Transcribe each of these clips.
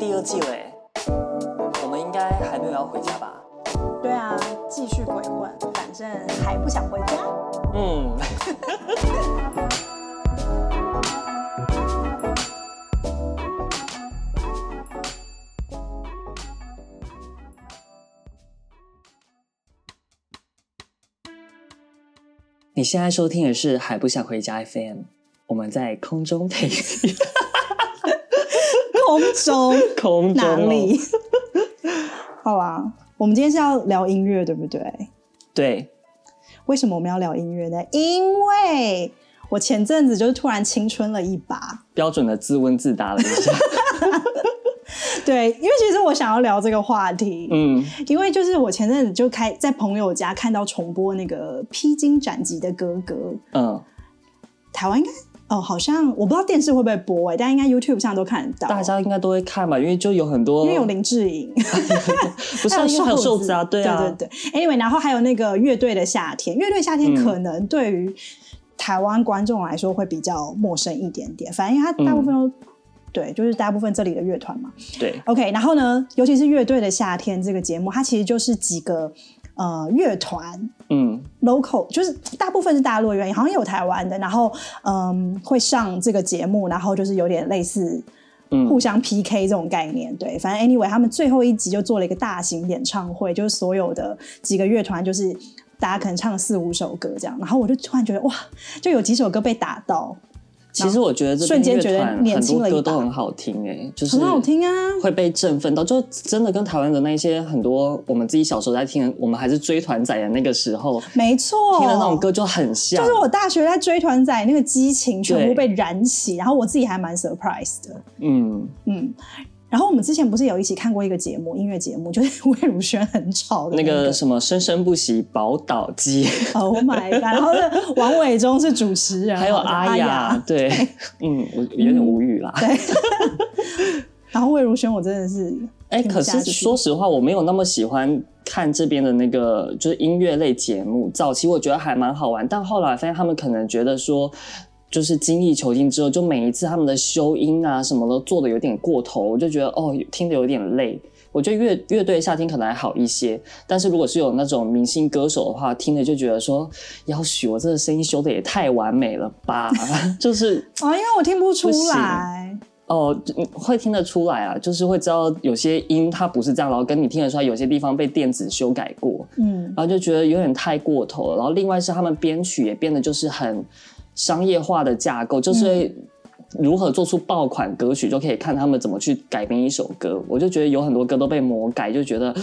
第二季了，我们应该还没有要回家吧？对啊，继续鬼混，反正还不想回家。嗯。你现在收听的是《还不想回家》FM，我们在空中陪你。空中，空中哪里？好吧，我们今天是要聊音乐，对不对？对。为什么我们要聊音乐呢？因为我前阵子就是突然青春了一把，标准的自问自答了一下。对，因为其实我想要聊这个话题，嗯，因为就是我前阵子就开在朋友家看到重播那个《披荆斩棘的哥哥》，嗯，台湾应该哦，好像我不知道电视会不会播哎，但应该 YouTube 上都看得到，大家应该都会看吧，因为就有很多，因为有林志颖，不是还有瘦子啊，对啊，对对对，Anyway，然后还有那个乐队的夏天，乐队夏天可能对于台湾观众来说会比较陌生一点点，反正因为他大部分都。嗯。对，就是大部分这里的乐团嘛。对，OK，然后呢，尤其是乐队的夏天这个节目，它其实就是几个呃乐团，嗯，local，就是大部分是大陆的原因，好像有台湾的，然后嗯会上这个节目，然后就是有点类似互相 PK 这种概念。嗯、对，反正 anyway，他们最后一集就做了一个大型演唱会，就是所有的几个乐团，就是大家可能唱四五首歌这样，然后我就突然觉得哇，就有几首歌被打到。其实我觉得这瞬间觉得年轻了很多歌都很好听哎、欸，就是很好听啊，会被振奋到，就真的跟台湾的那些很多我们自己小时候在听，我们还是追团仔的那个时候，没错，听的那种歌就很像。就是我大学在追团仔那个激情全部被燃起，然后我自己还蛮 surprise 的。嗯嗯。然后我们之前不是有一起看过一个节目，音乐节目，就是魏如萱很吵的那个，那个什么生生不息宝岛鸡。Oh my god！然后呢，王伟忠是主持人，还有阿雅，对，嗯，我有点无语啦。对。然后魏如萱，我真的是，哎，可是说实话，我没有那么喜欢看这边的那个就是音乐类节目。早期我觉得还蛮好玩，但后来发现他们可能觉得说。就是精益求精之后，就每一次他们的修音啊什么都做的有点过头，我就觉得哦，听得有点累。我觉得乐乐队夏天可能还好一些，但是如果是有那种明星歌手的话，听着就觉得说，要许我这个声音修的也太完美了吧？就是啊，因为我听不出来哦，会听得出来啊，就是会知道有些音它不是这样，然后跟你听得出来有些地方被电子修改过，嗯，然后就觉得有点太过头了。然后另外是他们编曲也变得就是很。商业化的架构就是如何做出爆款歌曲，就可以看他们怎么去改编一首歌。我就觉得有很多歌都被魔改，就觉得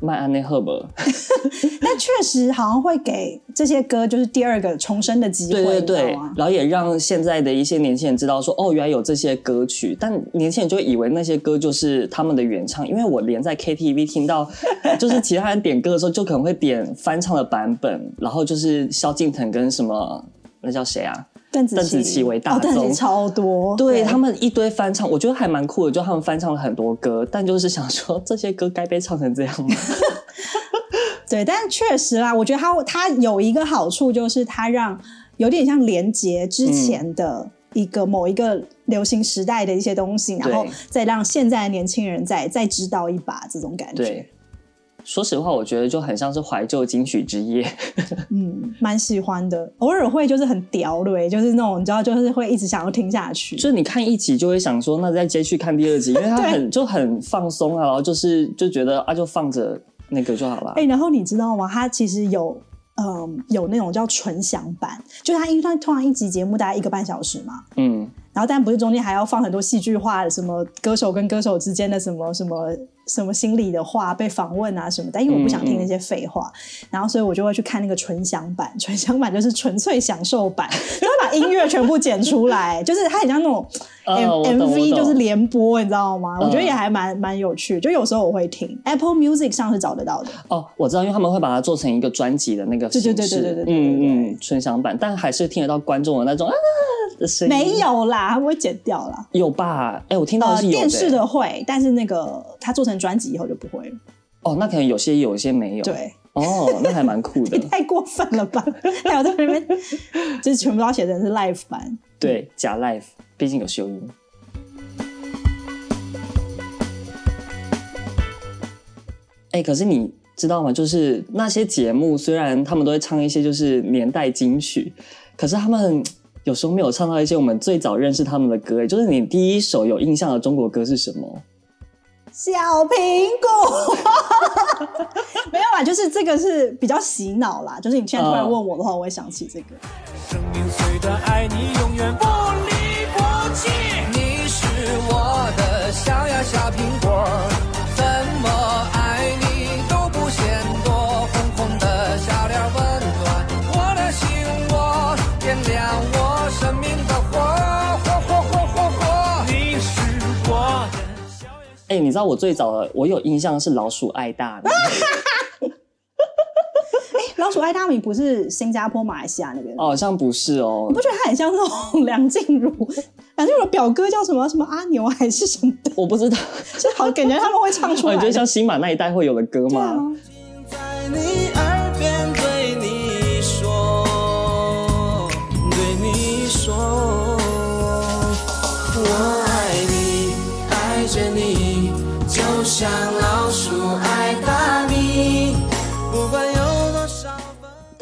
麦安内赫伯。但 确实好像会给这些歌就是第二个重生的机会，对对对。然后也让现在的一些年轻人知道说，哦，原来有这些歌曲。但年轻人就以为那些歌就是他们的原唱，因为我连在 KTV 听到，就是其他人点歌的时候，就可能会点翻唱的版本，然后就是萧敬腾跟什么。那叫谁啊？邓紫棋，邓紫棋为大宗，邓紫棋超多，对，对他们一堆翻唱，我觉得还蛮酷的。就他们翻唱了很多歌，但就是想说，这些歌该被唱成这样吗？对，但确实啦，我觉得它它有一个好处，就是它让有点像连接之前的一个某一个流行时代的一些东西，嗯、然后再让现在的年轻人再再知道一把这种感觉。对。说实话，我觉得就很像是怀旧金曲之夜。嗯，蛮喜欢的，偶尔会就是很屌对，就是那种你知道，就是会一直想要听下去。就是你看一集就会想说，那再接续看第二集，因为它很就很放松啊，然后就是就觉得啊，就放着那个就好了。哎、欸，然后你知道吗？它其实有嗯有那种叫纯享版，就是它因为它通常一集节目大概一个半小时嘛，嗯，然后但不是中间还要放很多戏剧化的，什么歌手跟歌手之间的什么什么。什么心理的话被访问啊什么的，但因为我不想听那些废话，然后所以我就会去看那个纯享版。纯享版就是纯粹享受版，音乐全部剪出来，就是它很像那种 MV，就是连播，你知道吗？我觉得也还蛮蛮有趣。就有时候我会听 Apple Music 上是找得到的。哦，我知道，因为他们会把它做成一个专辑的那个形式，对对对对对对，嗯嗯，纯享版，但还是听得到观众的那种啊的声音。没有啦，他不会剪掉啦。有吧？哎、欸，我听到的是有电视的会，但是那个它做成。专辑以后就不会了。哦，那可能有些有，一些没有。对，哦，那还蛮酷的。你太过分了吧？还有在那边就是全部都写成是 live 版，对，假 live，毕竟有修音。哎，可是你知道吗？就是那些节目，虽然他们都会唱一些就是年代金曲，可是他们有时候没有唱到一些我们最早认识他们的歌。哎，就是你第一首有印象的中国歌是什么？小苹果。没有啦，就是这个是比较洗脑啦。就是你现在突然问我的话，我会想起这个。生命虽短，爱你永远不离不弃。你是我的小呀小苹果。哎、欸，你知道我最早的我有印象是老鼠爱大米。哎、欸，老鼠爱大米不是新加坡、马来西亚那边？哦，好像不是哦。你不觉得他很像那种 梁静茹？梁静茹的表哥叫什么？什么阿牛还是什么的？我不知道。就好感觉他们会唱出来。你觉得像新马那一代会有的歌吗？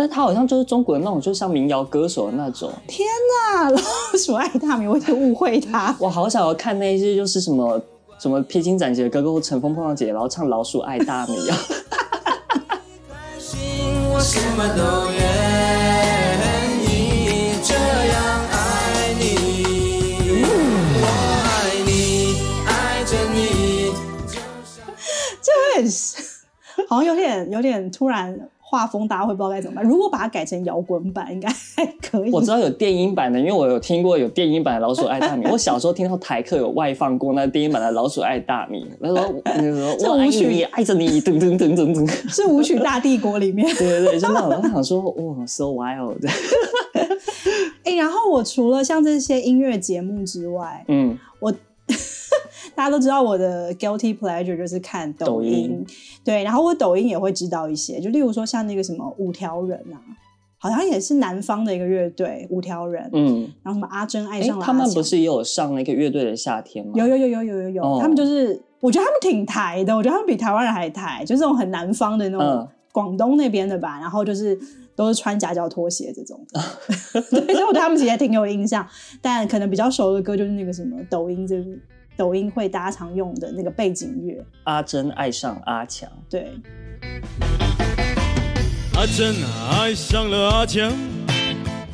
但他好像就是中国的那种，就像民谣歌手的那种。天哪，老鼠爱大米，我有点误会他。我好想要看那些，就是什么什么披荆斩棘的哥哥或乘风破浪姐姐，然后唱老鼠爱大米啊。我什么都好像有点有点突然，画风大家会不知道该怎么办。如果把它改成摇滚版，应该 还可以。我知道有电音版的，因为我有听过有电音版的《老鼠爱大米》。我小时候听到台客有外放过那电音版的《老鼠爱大米》，他说：“那个我爱你，爱着你，噔噔噔噔噔。”是舞曲大帝国里面。对对对，就那种。我想说，哇，so wild。哎、欸，然后我除了像这些音乐节目之外，嗯，我。大家都知道我的 guilty pleasure 就是看抖音，抖音，对，然后我抖音也会知道一些，就例如说像那个什么五条人啊，好像也是南方的一个乐队，五条人，嗯，然后什么阿珍爱上了他们不是也有上那个乐队的夏天吗？有有有有有有有，哦、他们就是，我觉得他们挺台的，我觉得他们比台湾人还台，就是这种很南方的那种广东那边的吧，嗯、然后就是都是穿夹脚拖鞋这种，所以我对他们其实也挺有印象，但可能比较熟的歌就是那个什么抖音就是。抖音会大家常用的那个背景乐，阿珍爱上阿强，对。阿珍爱上了阿强，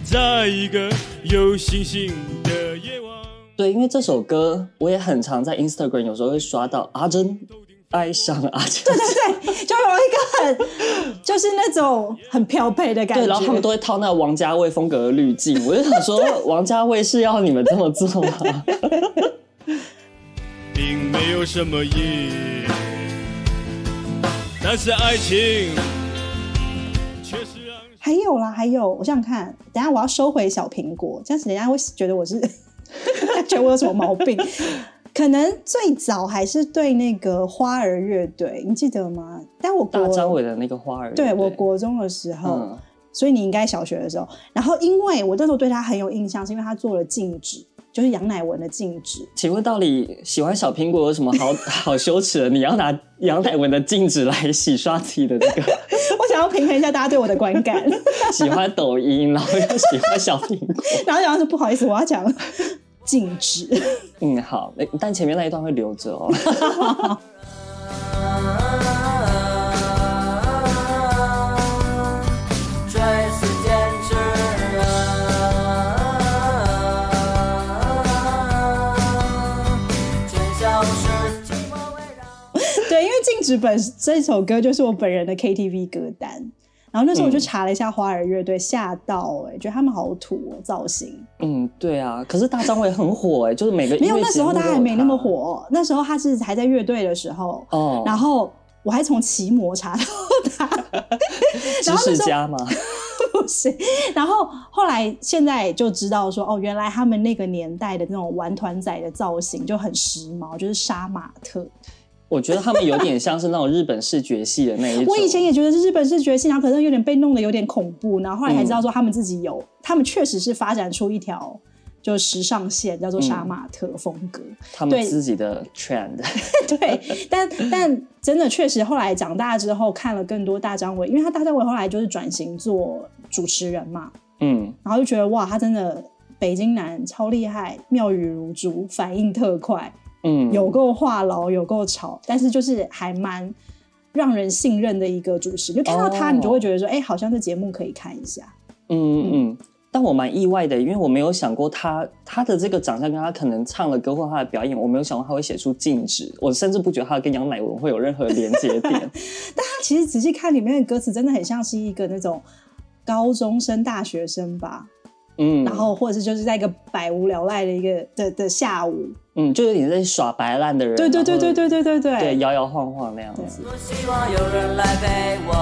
在一个有星星的夜晚。对，因为这首歌我也很常在 Instagram，有时候会刷到阿珍爱上阿强。对对对，就有一个很，就是那种很飘配的感觉。对，然后他们都会套那个王家卫风格的滤镜，我就想说，王家卫是要你们这么做吗？并没有什么意义，但是爱情确实让……还有啦，还有，我想想看，等下我要收回小苹果，这样子人家会觉得我是 觉得我有什么毛病。可能最早还是对那个花儿乐队，你记得吗？但我大张伟的那个花儿，对，我国中的时候，嗯、所以你应该小学的时候。然后因为我那时候对他很有印象，是因为他做了禁止。就是杨乃文的禁止。请问到底喜欢小苹果有什么好 好羞耻的？你要拿杨乃文的禁止来洗刷自己的这个？我想要平衡一下大家对我的观感。喜欢抖音，然后又喜欢小苹果，然后讲说不好意思，我要讲禁止。嗯，好，但前面那一段会留着哦。这本这首歌就是我本人的 KTV 歌单，然后那时候我就查了一下花儿乐队，吓、嗯、到哎、欸，觉得他们好土哦、喔，造型。嗯，对啊，可是大张伟很火哎、欸，就是每个没有那时候他还没那么火，那时候他是还在乐队的时候。哦，然后我还从奇摩查到他，知识家吗？不是，然后后来现在就知道说哦，原来他们那个年代的那种玩团仔的造型就很时髦，就是杀马特。我觉得他们有点像是那种日本视觉系的那一种。我以前也觉得是日本视觉系，然后可能有点被弄得有点恐怖，然后后来才知道说他们自己有，嗯、他们确实是发展出一条就时尚线，叫做杀马特风格，嗯、他们自己的 trend。对，但但真的确实，后来长大之后看了更多大张伟，因为他大张伟后来就是转型做主持人嘛，嗯，然后就觉得哇，他真的北京男超厉害，妙语如珠，反应特快，嗯，有够话痨，有够吵，但是就是还蛮让人信任的一个主持，就看到他，你就会觉得说，哎、哦欸，好像这节目可以看一下，嗯嗯。嗯但我蛮意外的，因为我没有想过他他的这个长相跟他可能唱的歌或他的表演，我没有想过他会写出禁止，我甚至不觉得他跟杨乃文会有任何连接点。但他其实仔细看里面的歌词，真的很像是一个那种高中生、大学生吧，嗯，然后或者是就是在一个百无聊赖的一个的的下午，嗯，就有点在耍白烂的人，对对对对对对对对，对摇摇晃晃那样子。我希望有人来陪我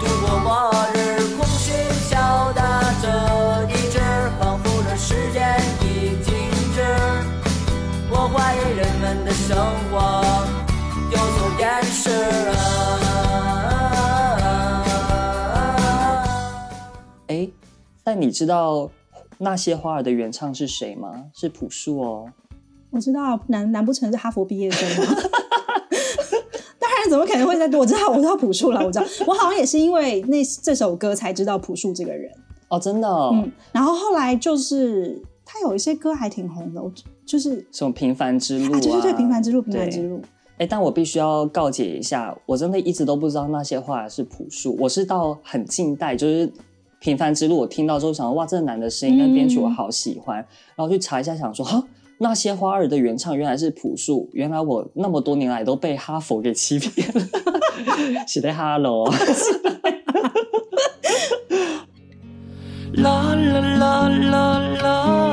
度过末日，空虚敲打着意志仿佛这时间已静止，我怀疑人们的生活有所掩饰。但你知道那些花儿的原唱是谁吗？是朴树哦。我知道，难难不成是哈佛毕业生吗？当然，怎么可能会在？我知道，我知道朴树了。我知道，我好像也是因为那这首歌才知道朴树这个人。哦，真的、哦，嗯，然后后来就是他有一些歌还挺红的，我就是什么平凡之路啊，啊对对对，平凡之路，平凡之路。哎，但我必须要告解一下，我真的一直都不知道那些花儿是朴树，我是到很近代，就是平凡之路，我听到之后想说，哇，这个男的声音跟编曲我好喜欢，嗯、然后去查一下，想说，哈，那些花儿的原唱原来是朴树，原来我那么多年来都被哈佛给欺骗了，是的哈喽。啦啦啦啦啦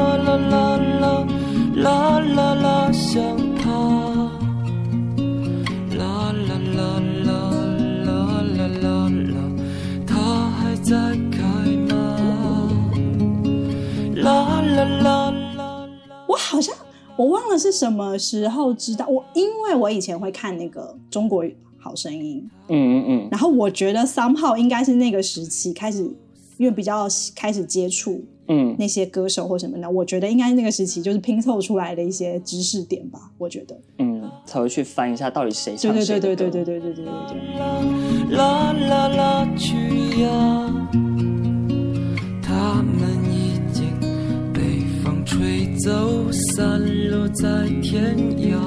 我忘了是什么时候知道我，因为我以前会看那个中国好声音，嗯嗯嗯，然后我觉得 somehow 应该是那个时期开始。因为比较开始接触，嗯，那些歌手或什么的，嗯、我觉得应该那个时期就是拼凑出来的一些知识点吧。我觉得，嗯，才会去翻一下到底谁唱谁的歌。对对对对对对对对对对。啦啦啦，去呀！走，散落在天涯。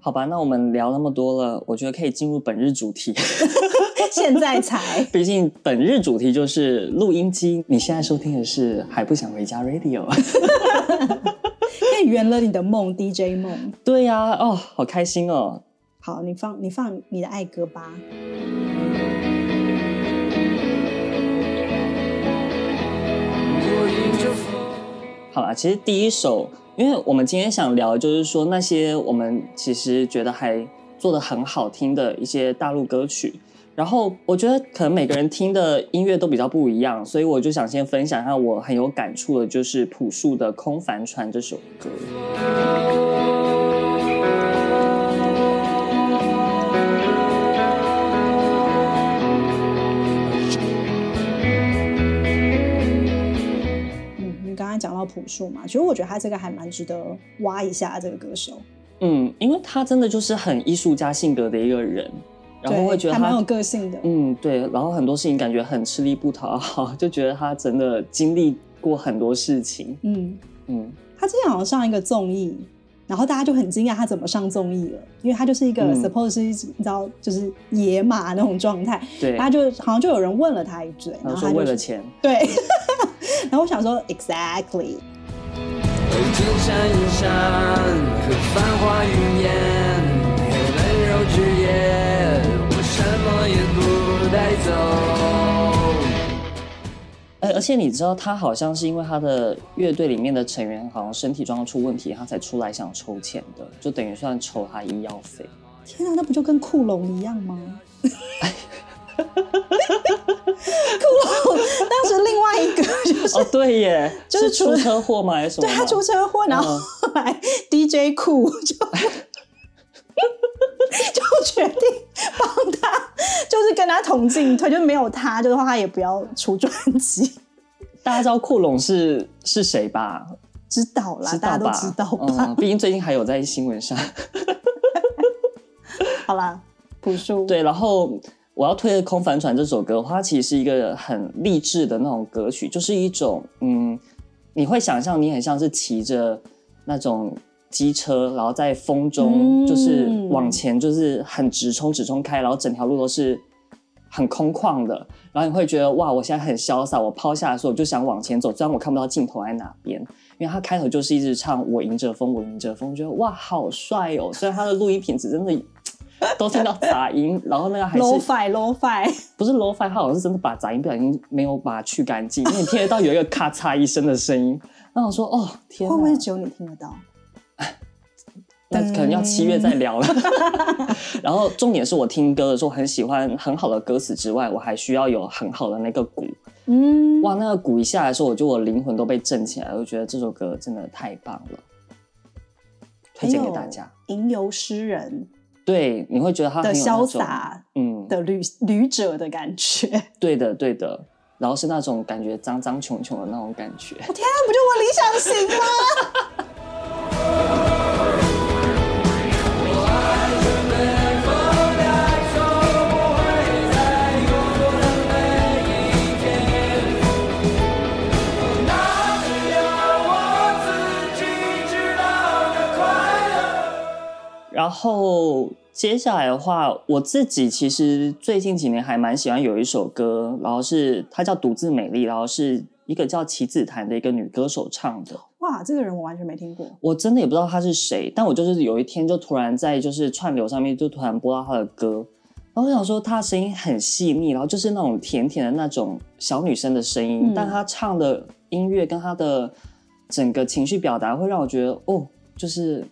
好吧，那我们聊那么多了，我觉得可以进入本日主题。现在才，毕竟本日主题就是录音机。你现在收听的是还不想回家 Radio，可以圆了你的梦，DJ 梦。对呀、啊，哦，好开心哦。好，你放你放你的爱歌吧。其实第一首。因为我们今天想聊就是说那些我们其实觉得还做的很好听的一些大陆歌曲，然后我觉得可能每个人听的音乐都比较不一样，所以我就想先分享一下我很有感触的，就是朴树的《空帆船》这首歌。到朴树嘛，其实我觉得他这个还蛮值得挖一下这个歌手。嗯，因为他真的就是很艺术家性格的一个人，然后会觉得他还蛮有个性的。嗯，对，然后很多事情感觉很吃力不讨好，就觉得他真的经历过很多事情。嗯嗯，他之前好像上一个综艺，然后大家就很惊讶他怎么上综艺了，因为他就是一个 suppose 是、嗯、你知道就是野马那种状态。对，他就好像就有人问了他一嘴，然后他说为了钱。对。然后我想说，exactly。而且你知道，他好像是因为他的乐队里面的成员好像身体状况出问题，他才出来想筹钱的，就等于算筹他医药费。天啊，那不就跟酷龙一样吗？酷龙当时另外一个就是哦，对耶，就是出车祸吗？还是什么？对，他出车祸，然后后来 DJ 酷就就决定帮他就是跟他同进退，就没有他，就的话他也不要出专辑。大家知道库龙是是谁吧？知道啦，大家都知道吧？嗯，毕竟最近还有在新闻上。好啦，朴树。对，然后我要推的《空帆船》这首歌，它其实是一个很励志的那种歌曲，就是一种嗯，你会想象你很像是骑着那种机车，然后在风中就是往前，就是很直冲直冲开，然后整条路都是很空旷的，然后你会觉得哇，我现在很潇洒，我抛下的时候我就想往前走，虽然我看不到尽头在哪边。因为他开头就是一直唱我迎着风，我迎着风，觉得哇好帅哦！虽然他的录音品质真的 都听到杂音，然后那个还是 low fi low fi，不是 low fi，他好像是真的把杂音不小心没有把它去干净，因为你听得到有一个咔嚓一声的声音。那我说哦天，会不会只有你听得到？那可能要七月再聊了。然后重点是我听歌的时候很喜欢很好的歌词之外，我还需要有很好的那个鼓。嗯，哇，那个鼓一下来的时候，我觉得我灵魂都被震起来了，我觉得这首歌真的太棒了，推荐给大家。吟游诗人，对，你会觉得他很的潇洒，嗯，的旅旅者的感觉。对的，对的，然后是那种感觉脏脏穷穷的那种感觉。我天啊，不就我理想型吗？然后接下来的话，我自己其实最近几年还蛮喜欢有一首歌，然后是它叫《独自美丽》，然后是一个叫齐子檀的一个女歌手唱的。哇，这个人我完全没听过，我真的也不知道她是谁，但我就是有一天就突然在就是串流上面就突然播到她的歌，然后我想说她的声音很细腻，然后就是那种甜甜的那种小女生的声音，嗯、但她唱的音乐跟她的整个情绪表达会让我觉得哦，就是。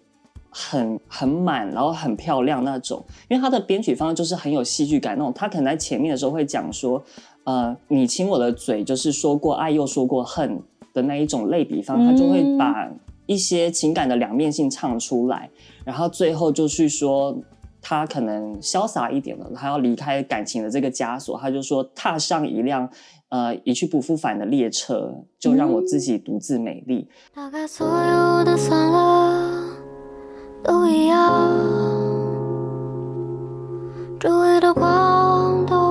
很很满，然后很漂亮那种，因为他的编曲方式就是很有戏剧感那种。他可能在前面的时候会讲说，呃，你亲我的嘴，就是说过爱又说过恨的那一种类比方，他就会把一些情感的两面性唱出来，然后最后就是说他可能潇洒一点了，他要离开感情的这个枷锁，他就说踏上一辆呃一去不复返的列车，就让我自己独自美丽。大概所有的算了。都一样，周围的光都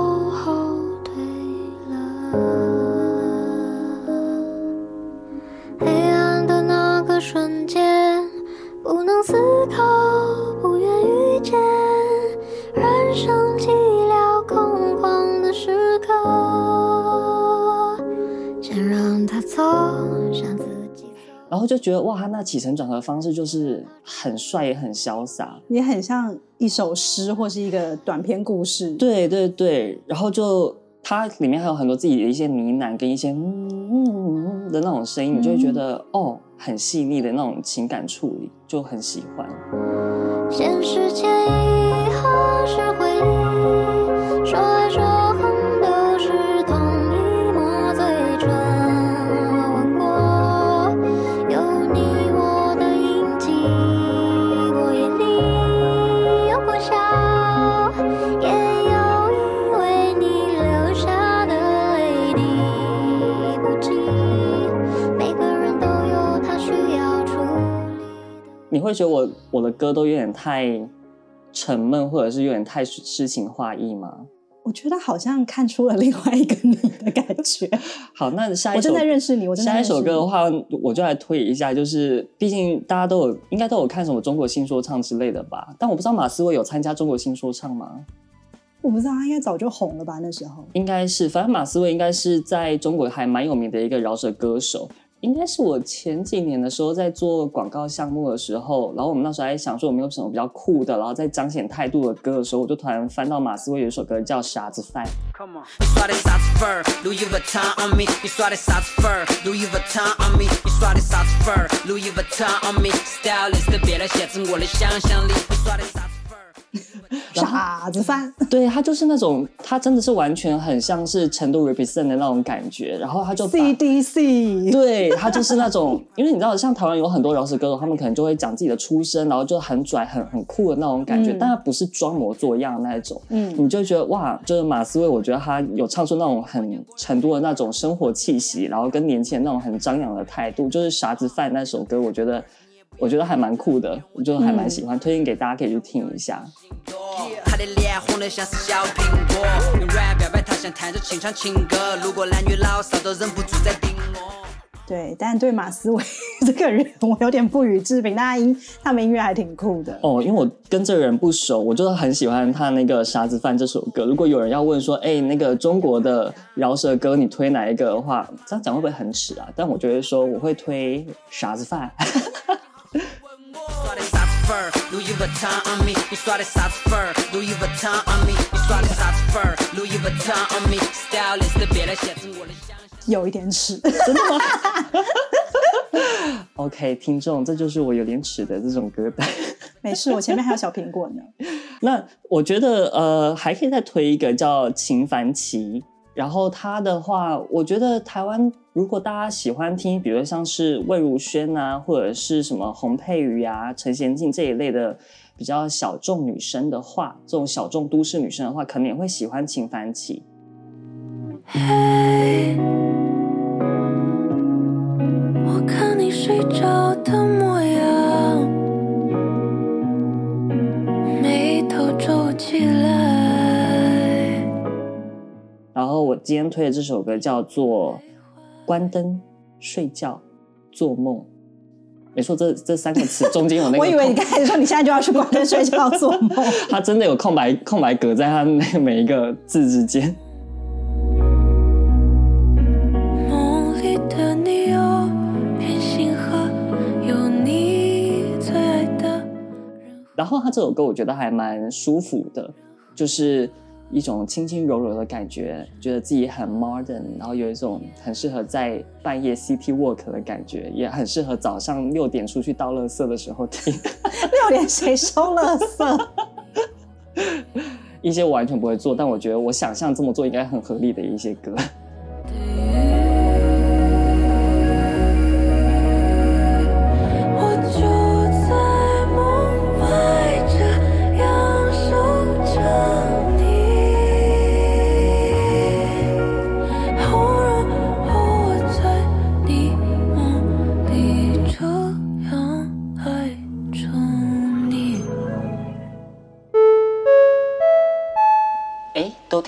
后就觉得哇，他那起承转合方式就是很帅也很潇洒，也很像一首诗或是一个短篇故事。对对对，然后就它里面还有很多自己的一些呢喃跟一些嗯嗯的那种声音，你就会觉得、嗯、哦，很细腻的那种情感处理，就很喜欢。现实前以后是回忆，说爱说会觉得我我的歌都有点太沉闷，或者是有点太诗情画意吗？我觉得好像看出了另外一个你的感觉。好，那下一首我正在认识你，我正在。下一首歌的话，我就来推一下，就是毕竟大家都有应该都有看什么中国新说唱之类的吧？但我不知道马思唯有参加中国新说唱吗？我不知道，他应该早就红了吧？那时候应该是，反正马思唯应该是在中国还蛮有名的一个饶舌歌手。应该是我前几年的时候在做广告项目的时候，然后我们那时候还想说有没有什么比较酷的，然后在彰显态度的歌的时候，我就突然翻到马思唯有一首歌叫《傻子范》。傻子范，对，他就是那种，他真的是完全很像是成都 represent 的那种感觉，然后他就 CDC，对，他就是那种，因为你知道，像台湾有很多饶舌歌手，他们可能就会讲自己的出身，然后就很拽、很很酷的那种感觉，嗯、但他不是装模作样的那一种，嗯，你就觉得哇，就是马思唯，我觉得他有唱出那种很成都的那种生活气息，然后跟年轻人那种很张扬的态度，就是傻子范那首歌，我觉得。我觉得还蛮酷的，我就还蛮喜欢，嗯、推荐给大家可以去听一下。他的脸红得像是小苹果，用软表白他想弹着清唱情歌，如果男女老少都忍不住在盯我。对，但对马思唯这个人，我有点不予置评。但他音，他们音乐还挺酷的。哦，因为我跟这个人不熟，我就很喜欢他那个《傻子饭》这首歌。如果有人要问说，哎，那个中国的饶舌歌，你推哪一个的话，这样讲会不会很耻啊？但我觉得说，我会推《傻子范》。有一点耻，真的吗？OK，听众，这就是我有点耻的这种歌单。没事，我前面还有小苹果呢。那我觉得呃，还可以再推一个叫秦凡奇。然后他的话，我觉得台湾如果大家喜欢听，比如像是魏如萱啊，或者是什么洪佩瑜啊、陈娴静这一类的比较小众女生的话，这种小众都市女生的话，可能也会喜欢秦凡琪。我看你睡着的模样，眉头皱起来。然后我今天推的这首歌叫做《关灯睡觉做梦》，没错，这这三个词 中间有那个。我以为你刚才说你现在就要去关灯睡觉做梦。它真的有空白空白格在它那个每一个字之间。梦里的你有片星河，有你最爱的。然后他这首歌我觉得还蛮舒服的，就是。一种轻轻柔柔的感觉，觉得自己很 modern，然后有一种很适合在半夜 city walk 的感觉，也很适合早上六点出去倒垃圾的时候听。六点谁收垃圾？一些我完全不会做，但我觉得我想象这么做应该很合理的一些歌。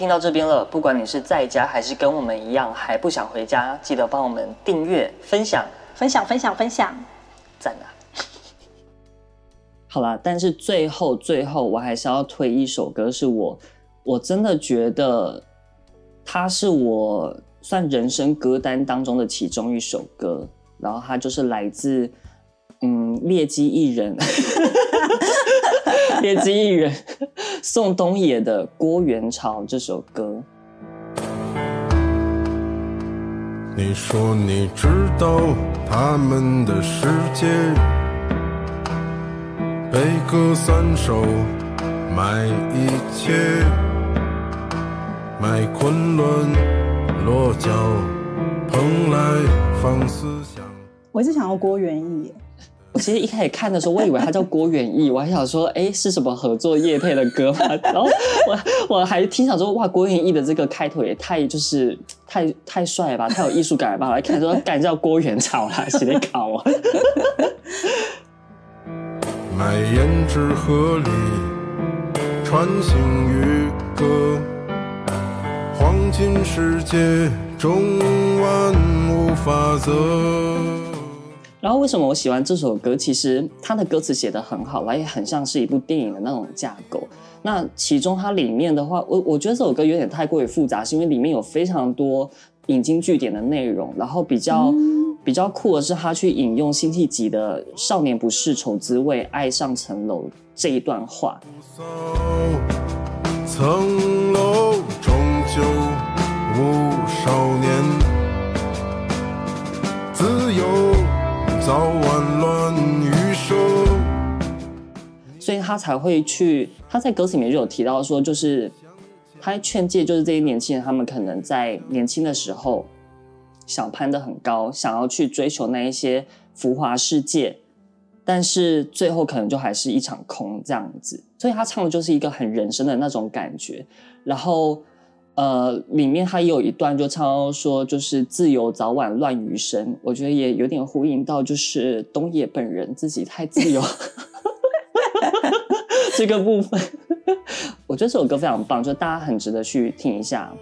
听到这边了，不管你是在家还是跟我们一样还不想回家，记得帮我们订阅、分享、分享、分享、分享，赞啊！好啦，但是最后最后，我还是要推一首歌，是我我真的觉得它是我算人生歌单当中的其中一首歌，然后它就是来自嗯劣迹艺人。劣迹艺人 宋冬野的《郭元潮》这首歌。你说你知道他们的世界，悲歌三首，买一切，买昆仑，落脚，蓬莱，放思想。我一直想要郭元义。我其实一开始看的时候，我以为他叫郭元义，我还想说，哎，是什么合作业配的歌吗？然后我我还听想说，哇，郭元义的这个开头也太就是太太帅了吧，太有艺术感了吧？我来看说，干叫郭元潮啦，写的考啊。卖胭脂河里穿行渔歌，黄金世界中万物法则。然后为什么我喜欢这首歌？其实它的歌词写得很好，也很像是一部电影的那种架构。那其中它里面的话，我我觉得这首歌有点太过于复杂，是因为里面有非常多引经据典的内容。然后比较、嗯、比较酷的是，他去引用辛弃疾的“少年不识愁滋味，爱上层楼”这一段话。层楼终究无少年早晚乱余生，所以他才会去。他在歌词里面就有提到说，就是他劝诫，就是这些年轻人，他们可能在年轻的时候想攀得很高，想要去追求那一些浮华世界，但是最后可能就还是一场空这样子。所以他唱的就是一个很人生的那种感觉。然后，呃，里面他也有一段就唱到说，就是自由早晚乱余生，我觉得也有点呼应到，就是东野本人自己太自由。这个部分，我觉得这首歌非常棒，就大家很值得去听一下。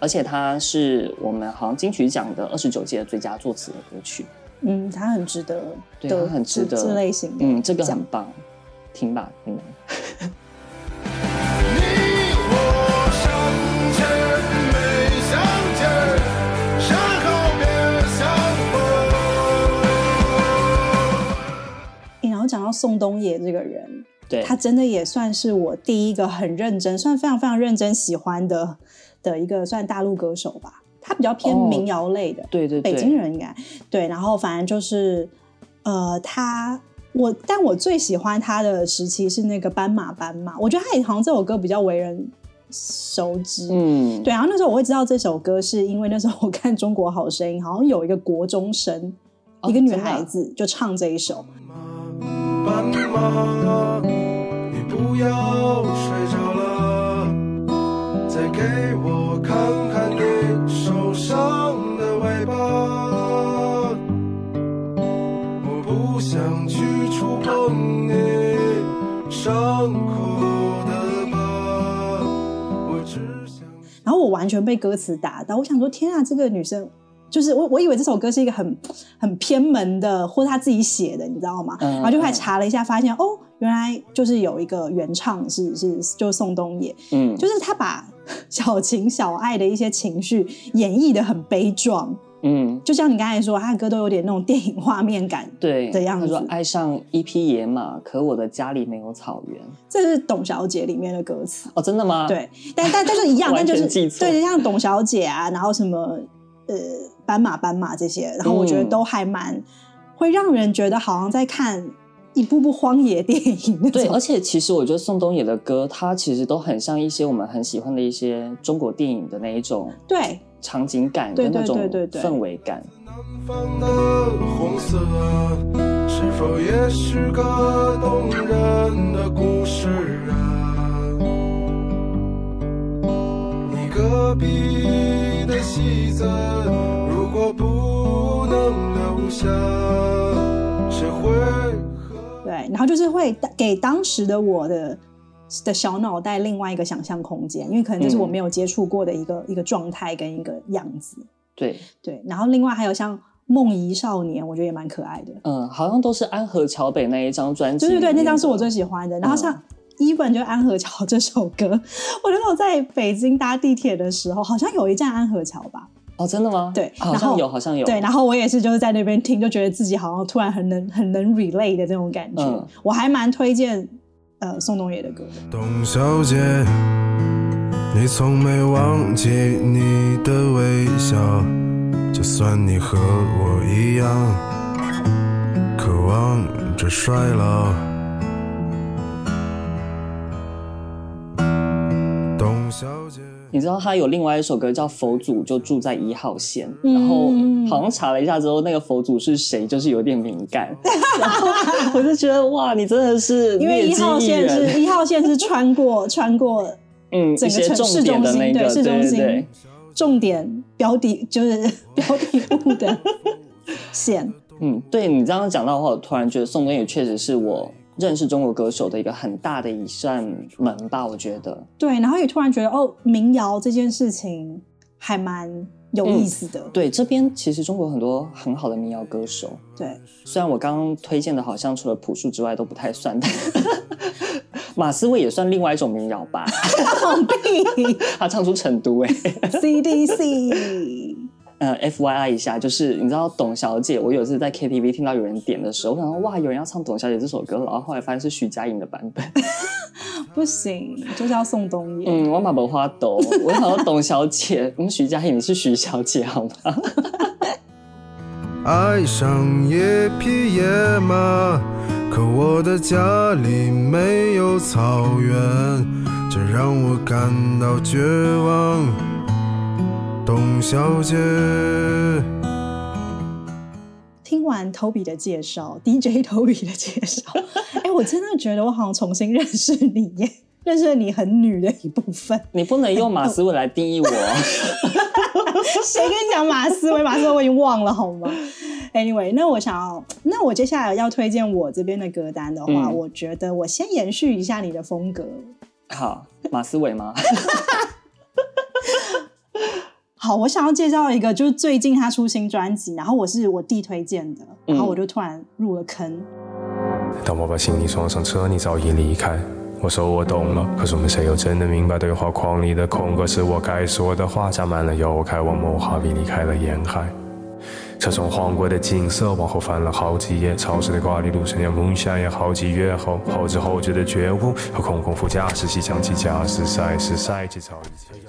而且它是我们好像金曲奖的二十九届的最佳作词的歌曲。嗯，它很值得，对，它很值得这类型的。嗯，这个很棒，听吧，听吧。然后讲到宋冬野这个人，对，他真的也算是我第一个很认真，算非常非常认真喜欢的。的一个算大陆歌手吧，他比较偏民谣类的，哦、对对对，北京人应该对。然后反正就是，呃，他我，但我最喜欢他的时期是那个《斑马斑马》，我觉得他也好像这首歌比较为人熟知，嗯，对。然后那时候我会知道这首歌，是因为那时候我看《中国好声音》，好像有一个国中生，哦、一个女孩子就唱这一首。斑马，你不要睡着了。再给我看看你受伤的尾巴，我不想去触碰你伤口的疤，我只想。然后我完全被歌词打到，我想说天啊，这个女生就是我，我以为这首歌是一个很很偏门的，或者她自己写的，你知道吗？嗯、然后就快查了一下，发现哦，原来就是有一个原唱是是就是宋冬野，嗯，就是他把。小情小爱的一些情绪演绎的很悲壮，嗯，就像你刚才说，他的歌都有点那种电影画面感，对的样子。他说爱上一匹野马，可我的家里没有草原。这是董小姐里面的歌词哦，真的吗？对，但但 但是一样，但就是对，像董小姐啊，然后什么呃斑马斑马这些，然后我觉得都还蛮、嗯、会让人觉得好像在看。一部部荒野电影，对，而且其实我觉得宋冬野的歌，它其实都很像一些我们很喜欢的一些中国电影的那一种，对，场景感跟那种氛围感。南方的红色是否也是个动人的故事啊？你隔壁的戏子，如果不能留下？对，然后就是会给当时的我的的小脑袋另外一个想象空间，因为可能这是我没有接触过的一个、嗯、一个状态跟一个样子。对对，然后另外还有像《梦遗少年》，我觉得也蛮可爱的。嗯，好像都是安河桥北那一张专辑。对对对，那张是我最喜欢的。然后像《Even》就安河桥这首歌，嗯、我觉得我在北京搭地铁的时候，好像有一站安河桥吧。哦，真的吗？对，好像有，好像有。对，然后我也是，就是在那边听，就觉得自己好像突然很能、很能 relate 的这种感觉。嗯、我还蛮推荐呃宋冬野的歌。董小姐，你从没忘记你的微笑，就算你和我一样，渴望着衰老。董小姐。你知道他有另外一首歌叫《佛祖就住在一号线》，嗯，然后好像查了一下之后，那个佛祖是谁，就是有点敏感。然后我就觉得哇，你真的是因为一号线是一号线是穿过 穿过嗯整个城市中心，对市中心重点标的就是 标的物的线。嗯，对你这样讲到的话，我突然觉得宋冬野确实是我认识中国歌手的一个很大的一扇门吧，我觉得。对，然后也突然觉得哦，民谣这件事情还蛮有意思的。嗯、对，这边其实中国很多很好的民谣歌手。对，虽然我刚刚推荐的好像除了朴树之外都不太算，但 马思唯也算另外一种民谣吧。他唱出成都哎，CDC。呃，F Y I 一下，就是你知道董小姐，我有一次在 K T V 听到有人点的时候，我想说哇，有人要唱董小姐这首歌，然后后来发现是徐佳莹的版本。不行，就是要宋冬野。嗯，我马不花抖，我想说董小姐，嗯，徐佳莹你是徐小姐好吗？爱上一匹野马，可我的家里没有草原，这让我感到绝望。董小姐，听完 Toby 的介绍，DJ Toby 的介绍，哎、欸，我真的觉得我好像重新认识你耶，认识了你很女的一部分。你不能用马思唯来定义我，谁跟你讲马思唯？马思唯我已经忘了好吗？Anyway，那我想要，那我接下来要推荐我这边的歌单的话，嗯、我觉得我先延续一下你的风格。好，马思唯吗？好，我想要介绍一个，就是最近他出新专辑，然后我是我弟推荐的，然后我就突然入了坑。当我把行李装上车，你早已离开。我说我懂了，可是我们谁又真的明白对话框里的空格是我该说的话？加满了油，开往某哈比离开了沿海。车窗晃过的景色，往后翻了好几页。潮湿的瓜里路，深夜梦想也好几月后，后知后觉的觉悟和空空副驾驶席讲起驾驶赛事赛季操。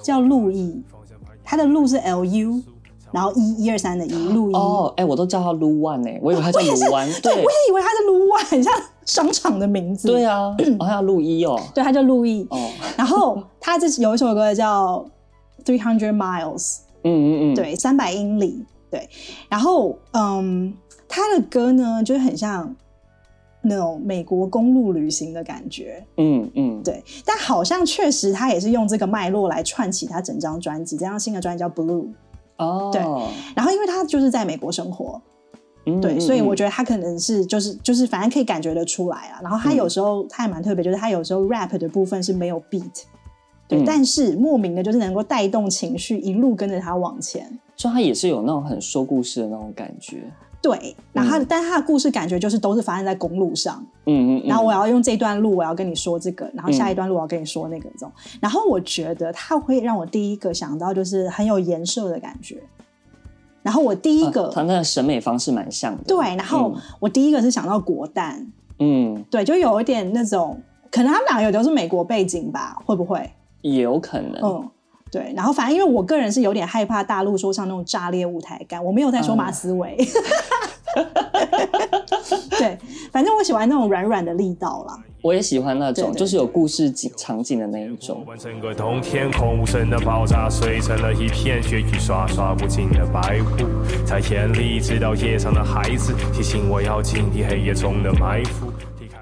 叫路易。他的路是 L U，然后一一二三的一路一哦，哎，我都叫他撸万哎，我以为他叫撸万，对，我也以为他是撸万，很像商场的名字。对啊，好像路一哦，对，他叫路易。哦，然后他这有一首歌叫 Three Hundred Miles，嗯嗯嗯，对，三百英里，对。然后嗯，他的歌呢，就是很像。那种美国公路旅行的感觉，嗯嗯，对，但好像确实他也是用这个脉络来串起他整张专辑。这张新的专辑叫《Blue》，哦，对，然后因为他就是在美国生活，嗯、对，所以我觉得他可能是就是就是反正可以感觉得出来啊。然后他有时候、嗯、他也蛮特别，就是他有时候 rap 的部分是没有 beat，对，嗯、但是莫名的就是能够带动情绪，一路跟着他往前，所以他也是有那种很说故事的那种感觉。对，然后但他的故事感觉就是都是发生在公路上，嗯嗯，然后我要用这段路，我要跟你说这个，然后下一段路我要跟你说那个这种，嗯、然后我觉得他会让我第一个想到就是很有颜色的感觉，然后我第一个，啊、他那个审美方式蛮像的，对，然后我第一个是想到国蛋，嗯，对，就有一点那种，可能他们两个有都是美国背景吧，会不会？也有可能，嗯。对，然后反正因为我个人是有点害怕大陆说唱那种炸裂舞台感，我没有在说马思唯。嗯、对，反正我喜欢那种软软的力道啦。我也喜欢那种，就是有故事景场景的那一种。整个冬天空无声的爆炸碎成了一片，雪雨刷刷不尽的白雾，在田里直到夜上的孩子提醒我要警惕黑夜中的埋伏。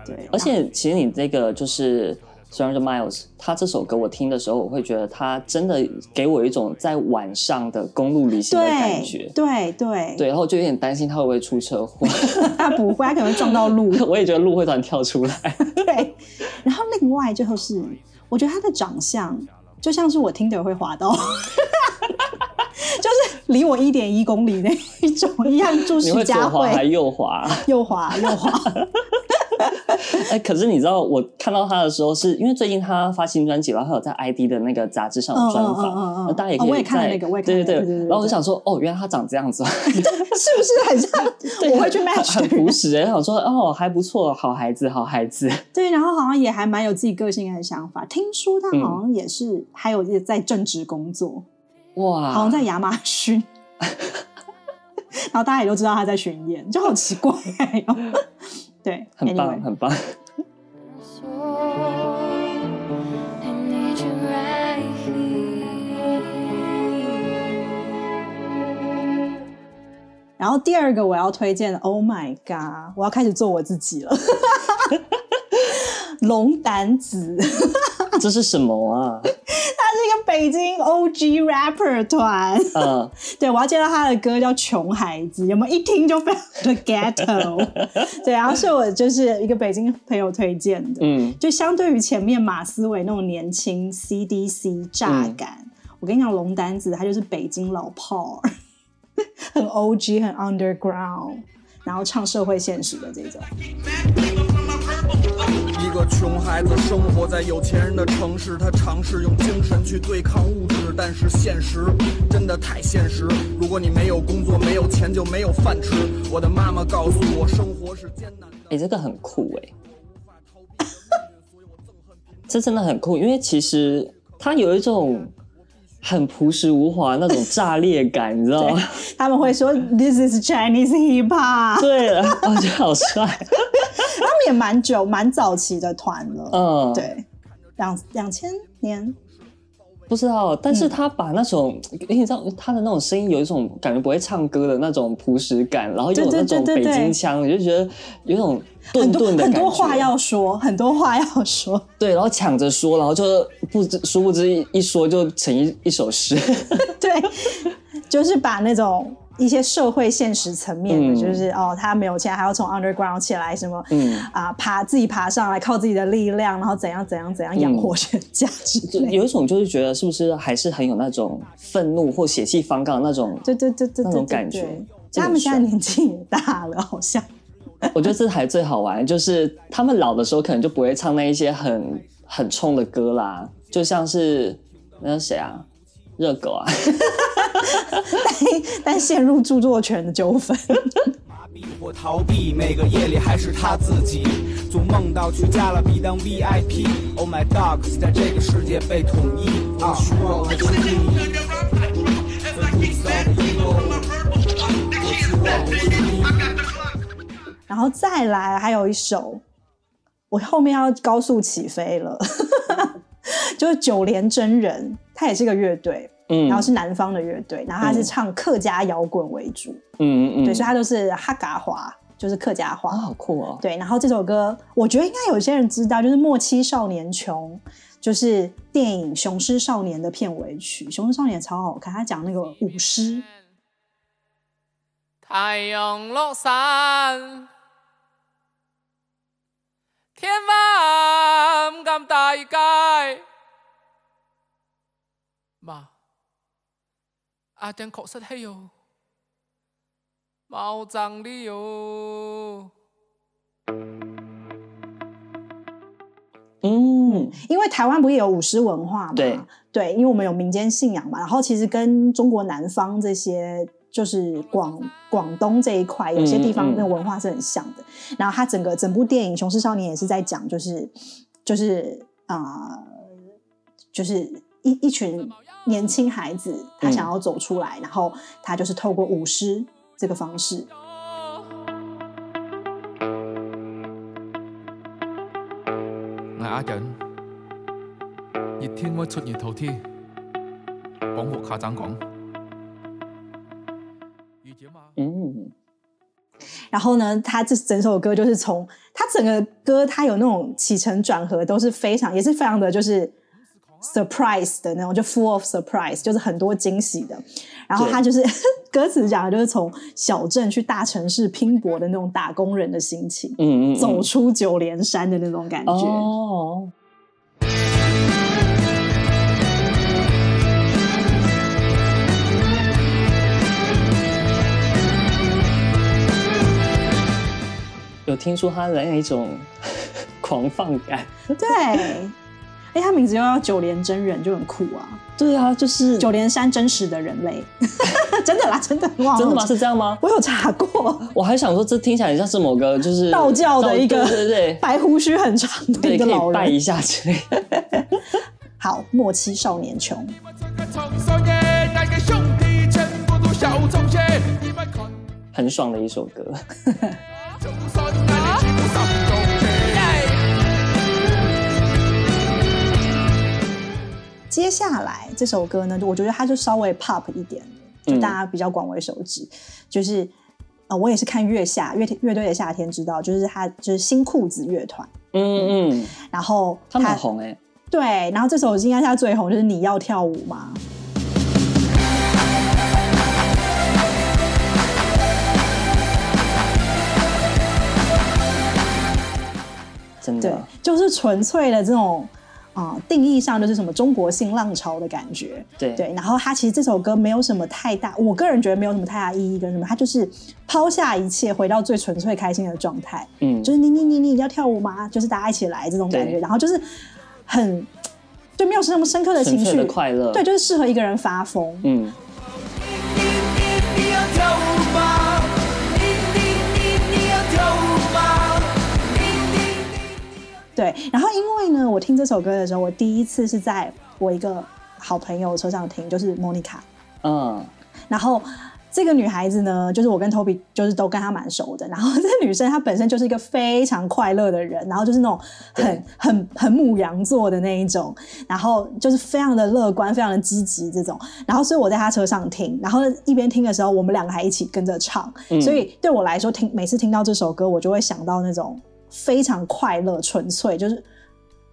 对，而且其实你这个就是。虽然说 Miles，他这首歌我听的时候，我会觉得他真的给我一种在晚上的公路旅行的感觉。对对对，然后就有点担心他会不会出车祸。他不会，他可能会撞到路。我也觉得路会突然跳出来。对，然后另外就是，我觉得他的长相就像是我听的会滑到，就是离我一点一公里那一种一样，住徐家汇还 右滑，右滑右滑。哎、欸，可是你知道，我看到他的时候是，是因为最近他发新专辑，然后还有在 ID 的那个杂志上有专访，那、嗯、大家也可以、哦、我也看了那个，我也看了对对对，然后我就想说，哦，原来他长这样子，是不是很像？我会去 match，很朴实。然后想说，哦，还不错，好孩子，好孩子。对，然后好像也还蛮有自己个性和想法。听说他好像也是、嗯、还有在正职工作，哇，好像在亚马逊。然后大家也都知道他在巡演，就好奇怪、哦。对，很棒，anyway. 很棒。然后第二个我要推荐的，Oh my God！我要开始做我自己了。龙胆子，这是什么啊？他一个北京 OG rapper 团。嗯，对，我要介绍他的歌叫《穷孩子》，有没有一听就非常的 ghetto？对，然后是我就是一个北京朋友推荐的。嗯，就相对于前面马思唯那种年轻 CDC 炸感，嗯、我跟你讲，龙丹子他就是北京老炮儿，很 OG，很 underground，然后唱社会现实的这种。一个穷孩子生活在有钱人的城市，他尝试用精神去对抗物质，但是现实真的太现实。如果你没有工作，没有钱，就没有饭吃。我的妈妈告诉我，生活是艰难的。哎、欸，这个很酷哎、欸，这真的很酷，因为其实他有一种。很朴实无华那种炸裂感，你知道吗？他们会说 “This is Chinese hip hop”。对了，我觉得好帅。他们也蛮久、蛮早期的团了。嗯，对，两两千年。不知道，但是他把那种，嗯、你知道他的那种声音有一种感觉不会唱歌的那种朴实感，然后又有那种北京腔，你就觉得有一种顿顿的感觉。很多话要说，很多话要说。对，然后抢着说，然后就不知殊不知一一说就成一一首诗。对，就是把那种。一些社会现实层面的，嗯、就是哦，他没有钱，还要从 underground 起来，什么，嗯啊，爬自己爬上来，靠自己的力量，然后怎样怎样怎样养活全家之类、嗯、有一种就是觉得是不是还是很有那种愤怒或血气方刚的那种，对对对对，那种感觉。他们现在年纪也大了，好像。我觉得这还最好玩，就是他们老的时候可能就不会唱那一些很很冲的歌啦，就像是那谁啊。热狗啊 但，但陷入著作权的纠纷。麻痹或逃避，每个夜里还是他自己，总梦到去加勒比当 VIP。Oh my dogs，在这个世界被统一。啊，然后再来，还有一首，我后面要高速起飞了。就是九连真人，他也是个乐队，嗯，然后是南方的乐队，然后他是唱客家摇滚为主，嗯嗯，对，所以他都是哈嘎话，就是客家话，哦，好酷哦。对，然后这首歌，我觉得应该有些人知道，就是《莫欺少年穷》，就是电影《雄狮少年》的片尾曲，《雄狮少年》超好看，他讲那个舞狮。太阳落山，天晚咁大街。妈，阿丁确实系哟，冇争理由。嗯，因为台湾不也有舞狮文化嘛？对，对，因为我们有民间信仰嘛。然后其实跟中国南方这些，就是广广东这一块，有些地方那个文化是很像的。嗯嗯、然后他整个整部电影《雄狮少年》也是在讲，就是就是啊、呃，就是一一群。年轻孩子，他想要走出来，嗯、然后他就是透过舞狮这个方式。我阿忍，热天会出热头天，讲学卡长讲。嗯。然后呢，他这整首歌就是从他整个歌，他有那种起承转合，都是非常，也是非常的就是。Surprise 的那种，就 full of surprise，就是很多惊喜的。然后他就是 歌词讲的就是从小镇去大城市拼搏的那种打工人的心情，嗯，嗯嗯，走出九连山的那种感觉。哦。有听说他的那一种 狂放感，对。哎，他名字又叫九连真人，就很酷啊！对啊，就是九连山真实的人类，真的啦，真的哇！真的吗？是这样吗？我有查过，我还想说，这听起来像是某个就是道教的一个，对对对，白胡须很长的一个老人，拜一下之类。好，莫欺少年穷，很爽的一首歌。接下来这首歌呢，我觉得它就稍微 pop 一点，就大家比较广为熟知。嗯、就是呃，我也是看月下乐乐队的夏天知道，就是他就是新裤子乐团。嗯嗯。然后他们很红哎、欸。对，然后这首应该是他最红，就是你要跳舞吗？真的，对，就是纯粹的这种。啊、嗯，定义上就是什么中国性浪潮的感觉，对对。然后他其实这首歌没有什么太大，我个人觉得没有什么太大意义跟什么，他就是抛下一切，回到最纯粹开心的状态。嗯，就是你你你你要跳舞吗？就是大家一起来这种感觉，然后就是很就，没有什么深刻的情绪，快乐，对，就是适合一个人发疯。嗯。对，然后因为呢，我听这首歌的时候，我第一次是在我一个好朋友车上听，就是莫妮卡。嗯，然后这个女孩子呢，就是我跟 Toby 就是都跟她蛮熟的。然后 这个女生她本身就是一个非常快乐的人，然后就是那种很很很母羊座的那一种，然后就是非常的乐观，非常的积极这种。然后所以我在她车上听，然后一边听的时候，我们两个还一起跟着唱。嗯，所以对我来说，听每次听到这首歌，我就会想到那种。非常快乐、纯粹，就是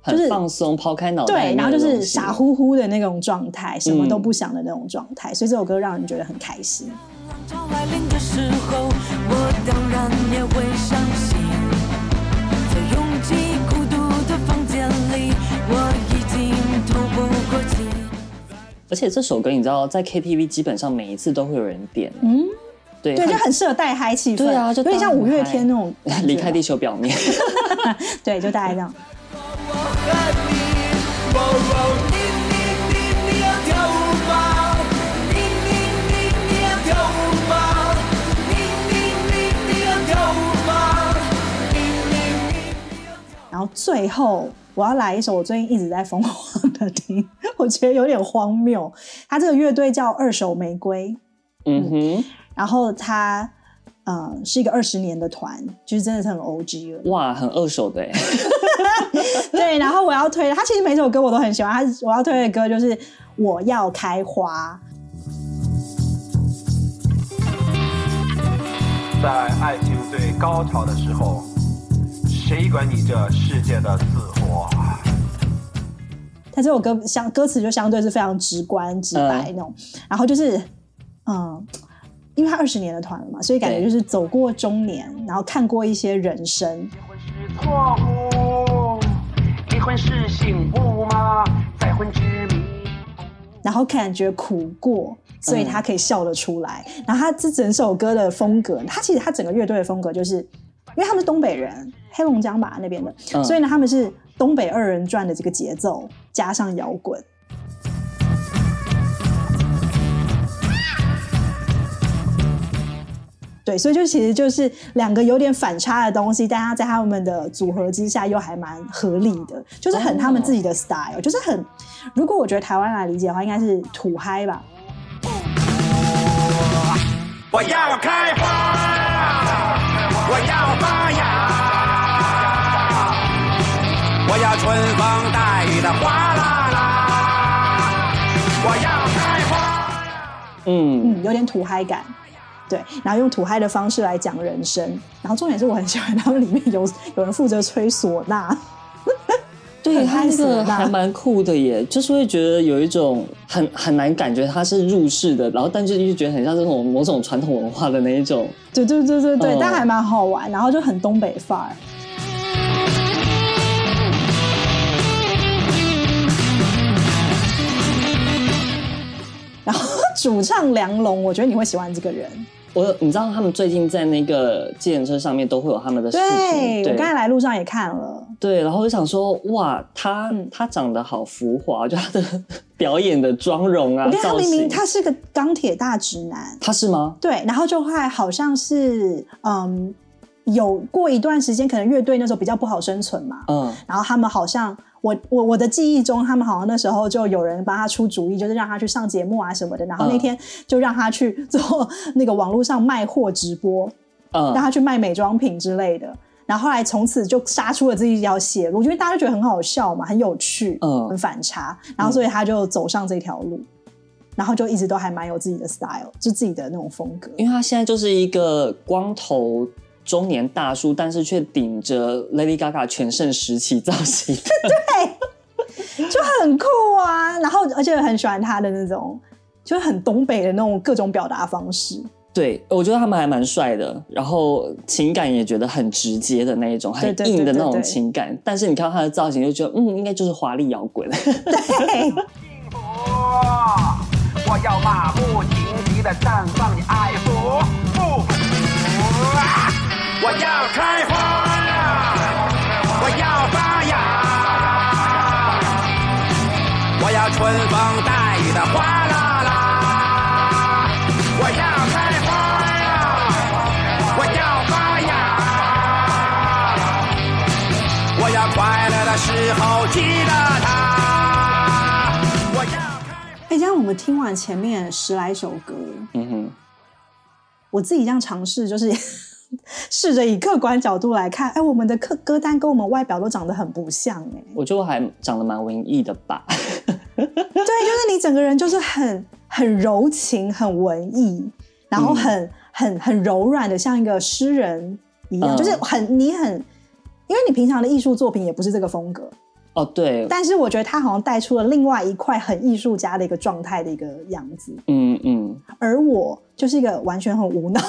就是很放松，抛开脑袋，对，然后就是傻乎乎的那种状态，什么都不想的那种状态，嗯，所以这首歌让人觉得很开心。而且这首歌你知道，在 KTV 基本上每一次都会有人点，嗯。对，对，就很适合带嗨气氛。对啊，就有点像五月天那种离开地球表面。对，就大概这样。然后最后我要来一首我最近一直在疯狂的听，我觉得有点荒谬。他这个乐队叫二手玫瑰。嗯哼。然后他，嗯，是一个二十年的团，就是真的是很 OG 了。哇，很二手的哎。对，然后我要推他，其实每首歌我都很喜欢。他我要推的歌就是《我要开花》。在爱情最高潮的时候，谁管你这世界的死活？他这首歌相歌词就相对是非常直观直白那种，嗯、然后就是嗯。因为他二十年的团了嘛，所以感觉就是走过中年，然后看过一些人生。结婚是错误，离婚是醒悟吗？再婚之谜。然后感觉苦过，所以他可以笑得出来。嗯、然后他这整首歌的风格，他其实他整个乐队的风格就是，因为他们是东北人，黑龙江吧那边的，嗯、所以呢他们是东北二人转的这个节奏加上摇滚。对，所以就其实就是两个有点反差的东西，但他在他们的组合之下又还蛮合理的，就是很他们自己的 style，、oh. 就是很。如果我觉得台湾来理解的话，应该是土嗨吧。我要开花，我要发芽，我要春风带雨的哗啦啦，我要开花。嗯嗯，有点土嗨感。对，然后用土嗨的方式来讲人生，然后重点是我很喜欢他们里面有有人负责吹唢呐，对，他那个还蛮酷的耶，就是会觉得有一种很很难感觉他是入世的，然后但是又觉得很像这种某种传统文化的那一种，对对对对对，嗯、但还蛮好玩，然后就很东北范儿，然后 主唱梁龙，我觉得你会喜欢这个人。我你知道他们最近在那个计程车上面都会有他们的视频，对，我刚才来路上也看了，对，然后我就想说，哇，他、嗯、他长得好浮华，就他的 表演的妆容啊，我跟他明明他是个钢铁大直男，他是吗？对，然后就还好像是嗯，有过一段时间，可能乐队那时候比较不好生存嘛，嗯，然后他们好像。我我我的记忆中，他们好像那时候就有人帮他出主意，就是让他去上节目啊什么的。然后那天就让他去做那个网络上卖货直播，嗯，让他去卖美妆品之类的。然后后来从此就杀出了自己一条血路，因为大家都觉得很好笑嘛，很有趣，嗯，很反差。然后所以他就走上这条路，然后就一直都还蛮有自己的 style，就自己的那种风格。因为他现在就是一个光头。中年大叔，但是却顶着 Lady Gaga 全盛时期造型。对，就很酷啊。然后而且很喜欢他的那种，就很东北的那种各种表达方式。对，我觉得他们还蛮帅的，然后情感也觉得很直接的那一种，很硬的那种情感。对对对对对，但是你看他的造型，就觉得嗯，应该就是华丽摇滚。对，我要马不停蹄的绽放你爱春风带雨的哗啦啦，我要开花呀，我要发芽，我要。快乐的时候记得他。我要哎，这样我们听完前面十来首歌，嗯哼，我自己这样尝试，就是 试着以客观角度来看，哎，我们的歌歌单跟我们外表都长得很不像，哎，我觉得我还长得蛮文艺的吧？对，就是你整个人就是很很柔情，很文艺，然后很、嗯、很很柔软的，像一个诗人一样，嗯、就是很你很。因为你平常的艺术作品也不是这个风格哦，对。但是我觉得他好像带出了另外一块很艺术家的一个状态的一个样子，嗯嗯。而我就是一个完全很无脑，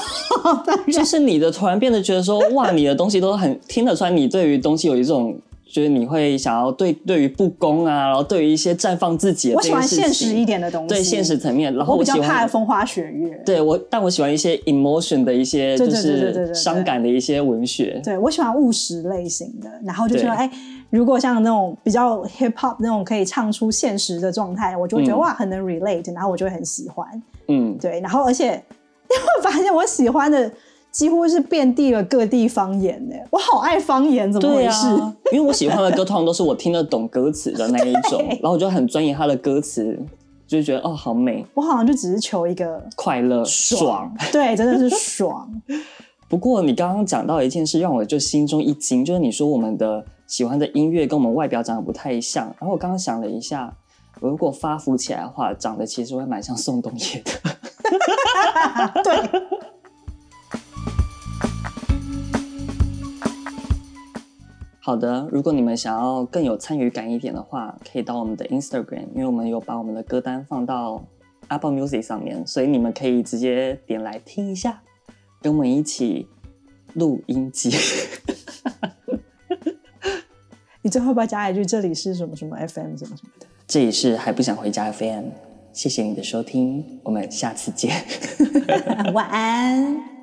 就是你的突然变得觉得说，哇，你的东西都很听得出来，你对于东西有一种。就是你会想要对对于不公啊，然后对于一些绽放自己的，我喜欢现实一点的东西，对现实层面，然后我比较怕风花雪月。对我，但我喜欢一些 emotion 的一些，就是伤感的一些文学。对我喜欢务实类型的，然后就说，哎，如果像那种比较 hip hop 那种可以唱出现实的状态，我就会觉得、嗯、哇，很能 relate，然后我就会很喜欢。嗯，对，然后而且 你会发现我喜欢的。几乎是遍地了各地方言呢，我好爱方言，怎么回事？啊、因为我喜欢的歌通常都是我听得懂歌词的那一种，然后我就很钻研他的歌词，就觉得哦，好美。我好像就只是求一个快乐爽，爽对，真的是爽。不过你刚刚讲到一件事，让我就心中一惊，就是你说我们的喜欢的音乐跟我们外表长得不太像，然后我刚刚想了一下，我如果发福起来的话，长得其实会蛮像宋冬野的。对。好的，如果你们想要更有参与感一点的话，可以到我们的 Instagram，因为我们有把我们的歌单放到 Apple Music 上面，所以你们可以直接点来听一下，跟我们一起录音机。你最后要不要加一句？这里是什么什么 FM 什么什么的？这里是还不想回家 FM。谢谢你的收听，我们下次见。晚安。